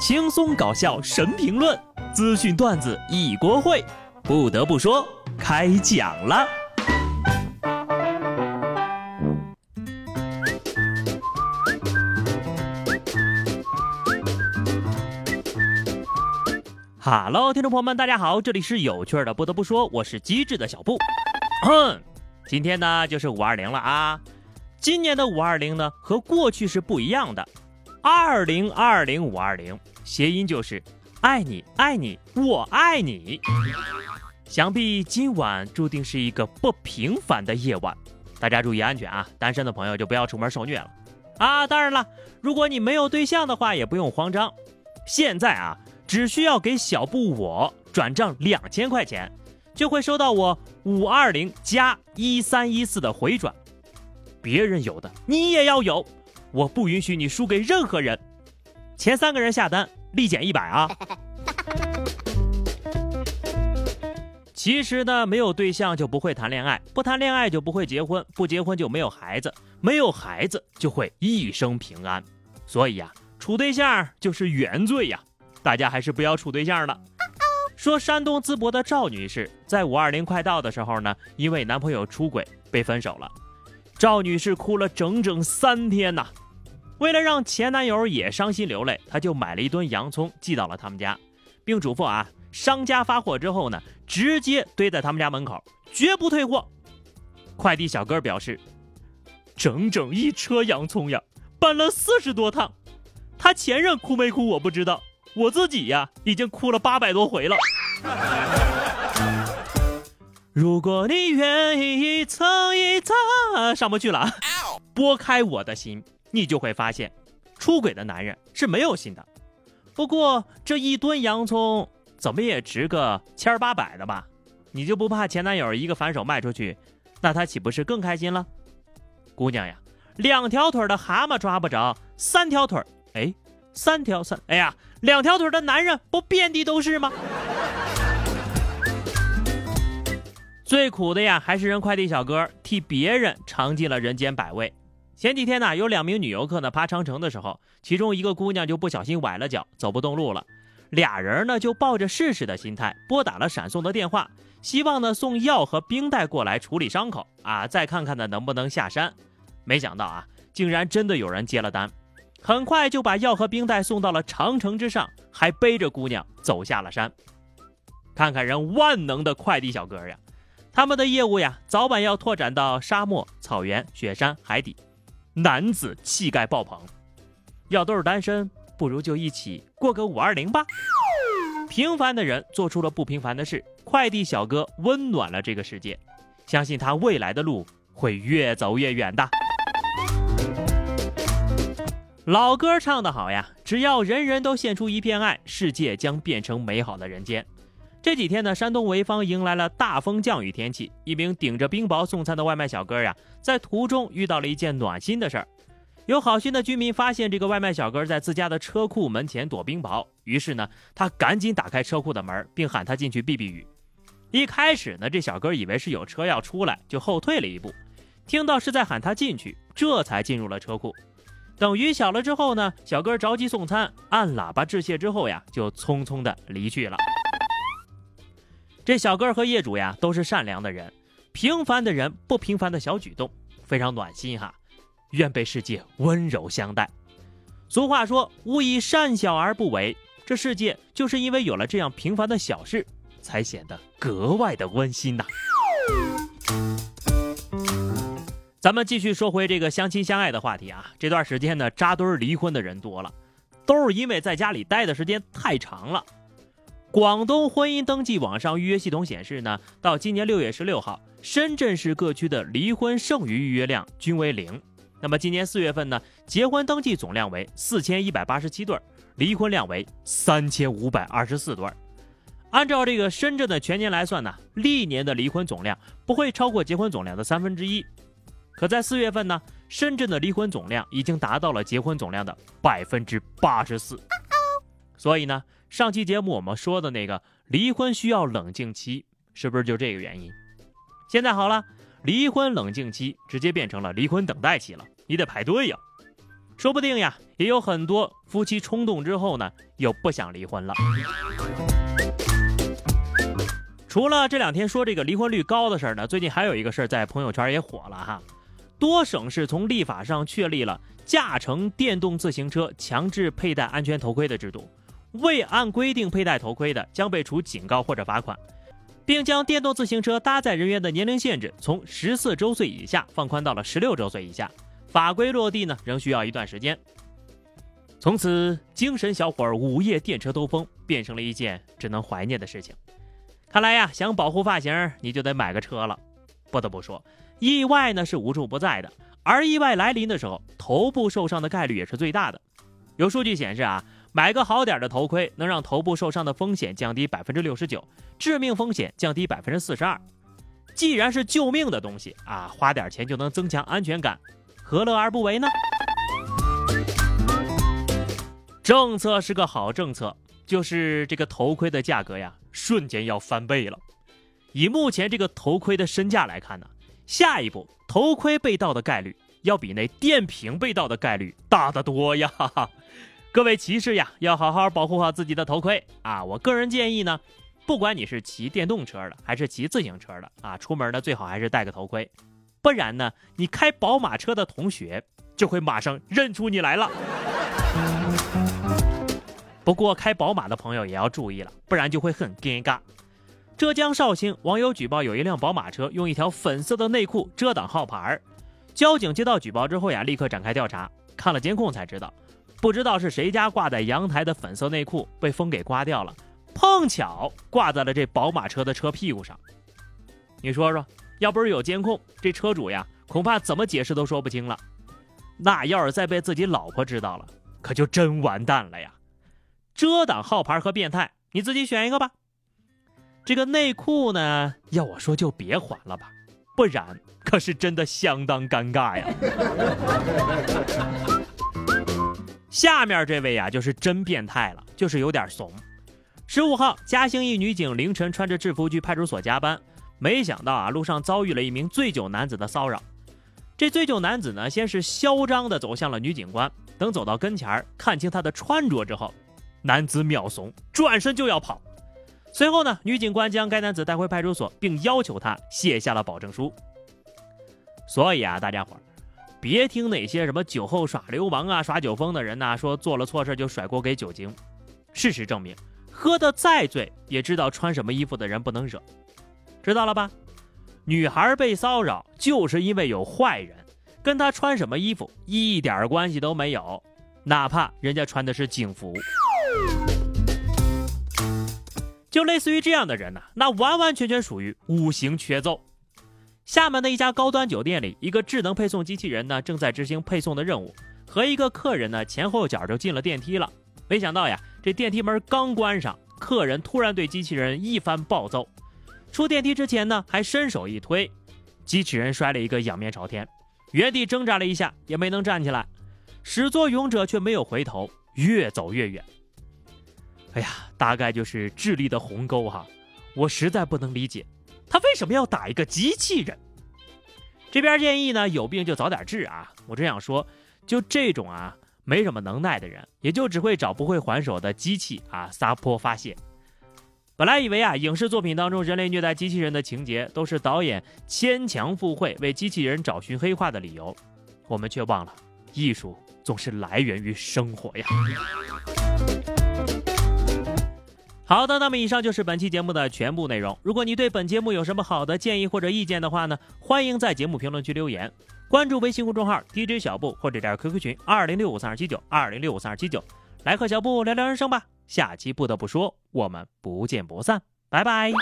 轻松搞笑神评论，资讯段子一锅烩。不得不说，开讲了。哈喽，听众朋友们，大家好，这里是有趣的。不得不说，我是机智的小布。哼，今天呢就是五二零了啊。今年的五二零呢和过去是不一样的。二零二零五二零，谐音就是爱你爱你我爱你。想必今晚注定是一个不平凡的夜晚，大家注意安全啊！单身的朋友就不要出门受虐了啊！当然了，如果你没有对象的话，也不用慌张。现在啊，只需要给小布我转账两千块钱，就会收到我五二零加一三一四的回转。别人有的，你也要有。我不允许你输给任何人，前三个人下单立减一百啊！其实呢，没有对象就不会谈恋爱，不谈恋爱就不会结婚，不结婚就没有孩子，没有孩子就会一生平安。所以呀，处对象就是原罪呀！大家还是不要处对象了。说山东淄博的赵女士在五二零快到的时候呢，因为男朋友出轨被分手了，赵女士哭了整整三天呐。为了让前男友也伤心流泪，她就买了一吨洋葱寄到了他们家，并嘱咐啊，商家发货之后呢，直接堆在他们家门口，绝不退货。快递小哥表示，整整一车洋葱呀，搬了四十多趟。他前任哭没哭我不知道，我自己呀已经哭了八百多回了。如果你愿意一层一蹭，上不去了，拨开我的心。你就会发现，出轨的男人是没有心的。不过这一吨洋葱怎么也值个千八百的吧？你就不怕前男友一个反手卖出去，那他岂不是更开心了？姑娘呀，两条腿的蛤蟆抓不着，三条腿哎，三条三，哎呀，两条腿的男人不遍地都是吗？最苦的呀，还是人快递小哥替别人尝尽了人间百味。前几天呢，有两名女游客呢爬长城的时候，其中一个姑娘就不小心崴了脚，走不动路了。俩人呢就抱着试试的心态拨打了闪送的电话，希望呢送药和冰袋过来处理伤口啊，再看看呢能不能下山。没想到啊，竟然真的有人接了单，很快就把药和冰袋送到了长城之上，还背着姑娘走下了山。看看人万能的快递小哥呀，他们的业务呀早晚要拓展到沙漠、草原、雪山、海底。男子气概爆棚，要都是单身，不如就一起过个五二零吧。平凡的人做出了不平凡的事，快递小哥温暖了这个世界，相信他未来的路会越走越远的。老歌唱得好呀，只要人人都献出一片爱，世界将变成美好的人间。这几天呢，山东潍坊迎来了大风降雨天气。一名顶着冰雹送餐的外卖小哥呀，在途中遇到了一件暖心的事儿。有好心的居民发现这个外卖小哥在自家的车库门前躲冰雹，于是呢，他赶紧打开车库的门，并喊他进去避避雨。一开始呢，这小哥以为是有车要出来，就后退了一步。听到是在喊他进去，这才进入了车库。等雨小了之后呢，小哥着急送餐，按喇叭致谢之后呀，就匆匆的离去了。这小哥和业主呀都是善良的人，平凡的人不平凡的小举动非常暖心哈，愿被世界温柔相待。俗话说“勿以善小而不为”，这世界就是因为有了这样平凡的小事，才显得格外的温馨呐。咱们继续说回这个相亲相爱的话题啊，这段时间呢扎堆离婚的人多了，都是因为在家里待的时间太长了。广东婚姻登记网上预约系统显示呢，到今年六月十六号，深圳市各区的离婚剩余预约量均为零。那么今年四月份呢，结婚登记总量为四千一百八十七对，离婚量为三千五百二十四对。按照这个深圳的全年来算呢，历年的离婚总量不会超过结婚总量的三分之一。可在四月份呢，深圳的离婚总量已经达到了结婚总量的百分之八十四。所以呢。上期节目我们说的那个离婚需要冷静期，是不是就这个原因？现在好了，离婚冷静期直接变成了离婚等待期了，你得排队呀。说不定呀，也有很多夫妻冲动之后呢，又不想离婚了。除了这两天说这个离婚率高的事儿呢，最近还有一个事儿在朋友圈也火了哈。多省市从立法上确立了驾乘电动自行车强制佩戴安全头盔的制度，未按规定佩戴头盔的将被处警告或者罚款，并将电动自行车搭载人员的年龄限制从十四周岁以下放宽到了十六周岁以下。法规落地呢，仍需要一段时间。从此，精神小伙午夜电车兜风变成了一件只能怀念的事情。看来呀，想保护发型，你就得买个车了。不得不说，意外呢是无处不在的，而意外来临的时候，头部受伤的概率也是最大的。有数据显示啊，买个好点的头盔能让头部受伤的风险降低百分之六十九，致命风险降低百分之四十二。既然是救命的东西啊，花点钱就能增强安全感，何乐而不为呢？政策是个好政策，就是这个头盔的价格呀。瞬间要翻倍了。以目前这个头盔的身价来看呢，下一步头盔被盗的概率要比那电瓶被盗的概率大得多呀！各位骑士呀，要好好保护好自己的头盔啊！我个人建议呢，不管你是骑电动车的还是骑自行车的啊，出门呢最好还是戴个头盔，不然呢，你开宝马车的同学就会马上认出你来了。不过开宝马的朋友也要注意了，不然就会很尴尬。浙江绍兴网友举报有一辆宝马车用一条粉色的内裤遮挡号牌，交警接到举报之后呀，立刻展开调查。看了监控才知道，不知道是谁家挂在阳台的粉色内裤被风给刮掉了，碰巧挂在了这宝马车的车屁股上。你说说，要不是有监控，这车主呀恐怕怎么解释都说不清了。那要是再被自己老婆知道了，可就真完蛋了呀！遮挡号牌和变态，你自己选一个吧。这个内裤呢，要我说就别还了吧，不然可是真的相当尴尬呀。下面这位呀，就是真变态了，就是有点怂。十五号，嘉兴一女警凌晨穿着制服去派出所加班，没想到啊，路上遭遇了一名醉酒男子的骚扰。这醉酒男子呢，先是嚣张地走向了女警官，等走到跟前儿看清她的穿着之后。男子秒怂，转身就要跑。随后呢，女警官将该男子带回派出所，并要求他写下了保证书。所以啊，大家伙儿别听那些什么酒后耍流氓啊、耍酒疯的人呐，说做了错事就甩锅给酒精。事实证明，喝得再醉，也知道穿什么衣服的人不能惹。知道了吧？女孩被骚扰就是因为有坏人，跟她穿什么衣服一点关系都没有，哪怕人家穿的是警服。就类似于这样的人呢，那完完全全属于五行缺奏。厦门的一家高端酒店里，一个智能配送机器人呢正在执行配送的任务，和一个客人呢前后脚就进了电梯了。没想到呀，这电梯门刚关上，客人突然对机器人一番暴揍。出电梯之前呢，还伸手一推，机器人摔了一个仰面朝天，原地挣扎了一下也没能站起来。始作俑者却没有回头，越走越远。哎呀，大概就是智力的鸿沟哈，我实在不能理解，他为什么要打一个机器人？这边建议呢，有病就早点治啊！我只想说，就这种啊，没什么能耐的人，也就只会找不会还手的机器啊撒泼发泄。本来以为啊，影视作品当中人类虐待机器人的情节都是导演牵强附会，为机器人找寻黑化的理由，我们却忘了，艺术总是来源于生活呀。好的，那么以上就是本期节目的全部内容。如果你对本节目有什么好的建议或者意见的话呢，欢迎在节目评论区留言，关注微信公众号 DJ 小布或者加 QQ 群二零六五三二七九二零六五三二七九，来和小布聊聊人生吧。下期不得不说，我们不见不散，拜拜。